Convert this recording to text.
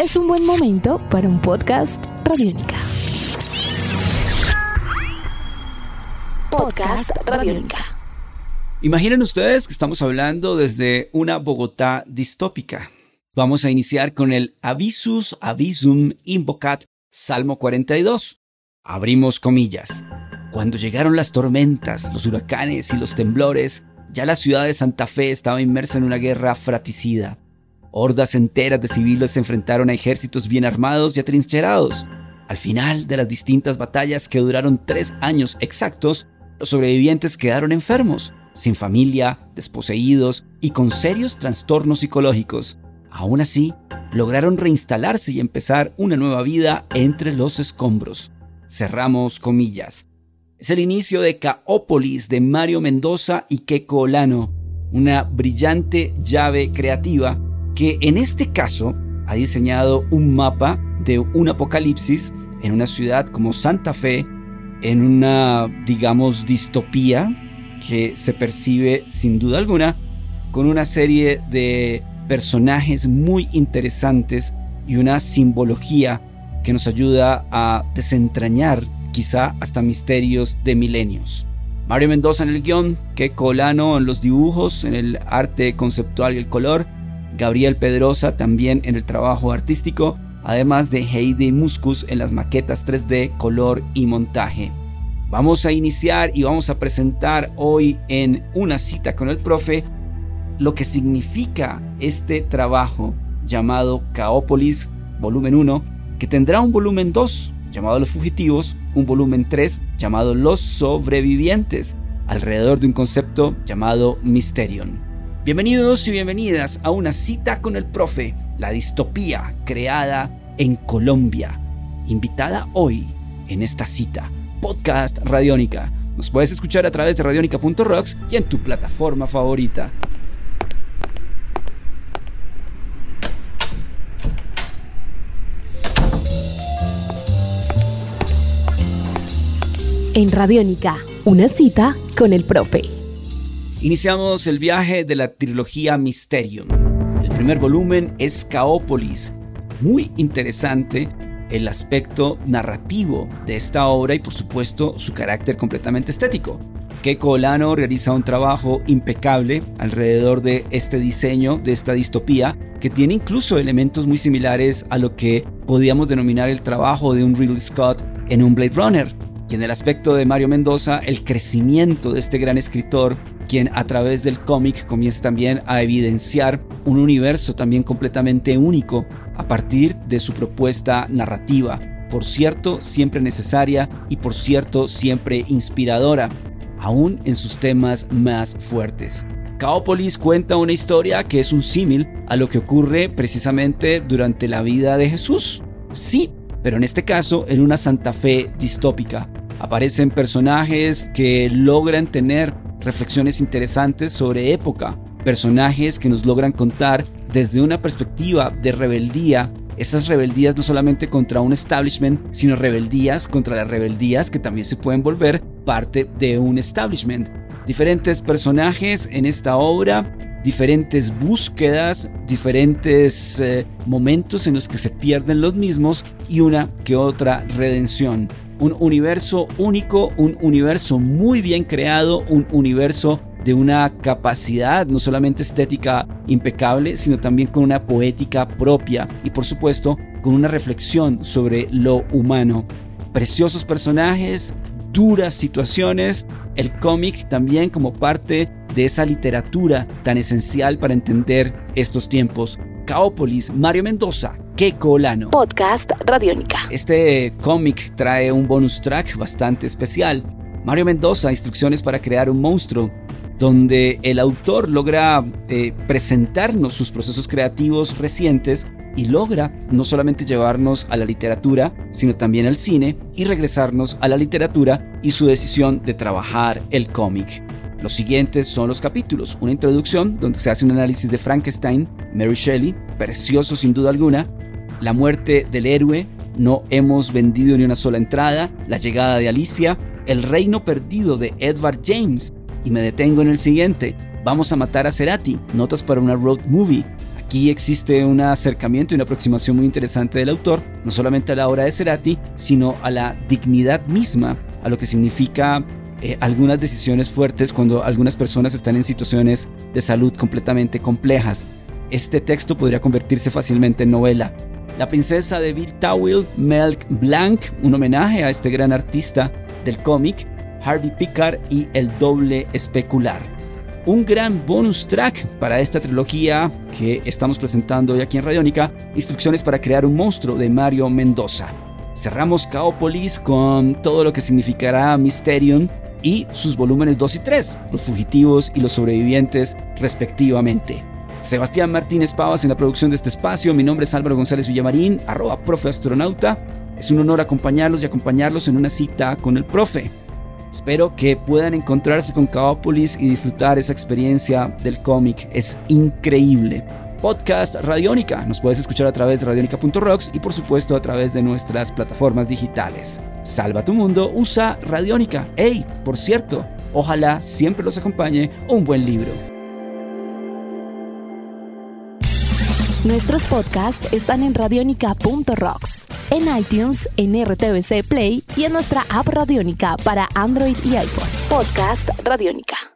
es un buen momento para un podcast Radiónica. Podcast Radiónica. Imaginen ustedes que estamos hablando desde una Bogotá distópica. Vamos a iniciar con el Avisus Avisum Invocat, Salmo 42. Abrimos comillas. Cuando llegaron las tormentas, los huracanes y los temblores, ya la ciudad de Santa Fe estaba inmersa en una guerra fratricida. Hordas enteras de civiles se enfrentaron a ejércitos bien armados y atrincherados. Al final de las distintas batallas que duraron tres años exactos, los sobrevivientes quedaron enfermos, sin familia, desposeídos y con serios trastornos psicológicos. Aún así, lograron reinstalarse y empezar una nueva vida entre los escombros. Cerramos comillas. Es el inicio de Caópolis de Mario Mendoza y Keiko Olano, una brillante llave creativa que en este caso ha diseñado un mapa de un apocalipsis en una ciudad como Santa Fe, en una, digamos, distopía que se percibe sin duda alguna con una serie de personajes muy interesantes y una simbología que nos ayuda a desentrañar quizá hasta misterios de milenios. Mario Mendoza en el guion, que Colano en los dibujos, en el arte conceptual y el color, Gabriel Pedrosa también en el trabajo artístico, además de Heidi Muscus en las maquetas 3D, color y montaje. Vamos a iniciar y vamos a presentar hoy en una cita con el profe lo que significa este trabajo llamado Caópolis, volumen 1, que tendrá un volumen 2 llamado Los Fugitivos, un volumen 3 llamado Los Sobrevivientes, alrededor de un concepto llamado Mysterion. Bienvenidos y bienvenidas a una cita con el profe, la distopía creada en Colombia. Invitada hoy en esta cita, podcast Radiónica. Nos puedes escuchar a través de radionica.rocks y en tu plataforma favorita. En Radiónica, una cita con el profe. Iniciamos el viaje de la trilogía Mysterium. El primer volumen es Caópolis. Muy interesante el aspecto narrativo de esta obra y por supuesto su carácter completamente estético. Keiko Olano realiza un trabajo impecable alrededor de este diseño, de esta distopía, que tiene incluso elementos muy similares a lo que podíamos denominar el trabajo de un Ridley Scott en un Blade Runner. Y en el aspecto de Mario Mendoza, el crecimiento de este gran escritor, quien a través del cómic comienza también a evidenciar un universo también completamente único a partir de su propuesta narrativa, por cierto siempre necesaria y por cierto siempre inspiradora, aún en sus temas más fuertes. Caópolis cuenta una historia que es un símil a lo que ocurre precisamente durante la vida de Jesús. Sí, pero en este caso en una Santa Fe distópica, Aparecen personajes que logran tener reflexiones interesantes sobre época, personajes que nos logran contar desde una perspectiva de rebeldía, esas rebeldías no solamente contra un establishment, sino rebeldías contra las rebeldías que también se pueden volver parte de un establishment. Diferentes personajes en esta obra, diferentes búsquedas, diferentes eh, momentos en los que se pierden los mismos y una que otra redención un universo único, un universo muy bien creado, un universo de una capacidad no solamente estética impecable, sino también con una poética propia y por supuesto con una reflexión sobre lo humano. Preciosos personajes, duras situaciones, el cómic también como parte de esa literatura tan esencial para entender estos tiempos. Caópolis, Mario Mendoza, Keiko Olano. Podcast Radiónica. Este cómic trae un bonus track bastante especial. Mario Mendoza, Instrucciones para crear un monstruo, donde el autor logra eh, presentarnos sus procesos creativos recientes y logra no solamente llevarnos a la literatura, sino también al cine y regresarnos a la literatura y su decisión de trabajar el cómic. Los siguientes son los capítulos, una introducción donde se hace un análisis de Frankenstein, Mary Shelley, precioso sin duda alguna, la muerte del héroe, no hemos vendido ni una sola entrada, la llegada de Alicia, el reino perdido de Edward James, y me detengo en el siguiente, vamos a matar a Cerati, notas para una road movie, Aquí existe un acercamiento y una aproximación muy interesante del autor, no solamente a la obra de Cerati, sino a la dignidad misma, a lo que significa eh, algunas decisiones fuertes cuando algunas personas están en situaciones de salud completamente complejas. Este texto podría convertirse fácilmente en novela. La princesa de Towel, Melk Blanc, un homenaje a este gran artista del cómic, Harvey Picard y El doble especular. Un gran bonus track para esta trilogía que estamos presentando hoy aquí en Radiónica, Instrucciones para crear un monstruo de Mario Mendoza. Cerramos Caopolis con todo lo que significará Mysterium y sus volúmenes 2 y 3, Los fugitivos y los sobrevivientes respectivamente. Sebastián Martínez Pavas en la producción de este espacio, mi nombre es Álvaro González Villamarín, arroba profe astronauta. Es un honor acompañarlos y acompañarlos en una cita con el profe. Espero que puedan encontrarse con Caópolis y disfrutar esa experiencia del cómic. Es increíble. Podcast Radiónica. Nos puedes escuchar a través de radionica.rocks y por supuesto a través de nuestras plataformas digitales. Salva tu mundo, usa Radiónica. Hey, por cierto, ojalá siempre los acompañe un buen libro. Nuestros podcasts están en radionica.rocks, en iTunes, en RTVC Play y en nuestra app Radionica para Android y iPhone. Podcast Radionica.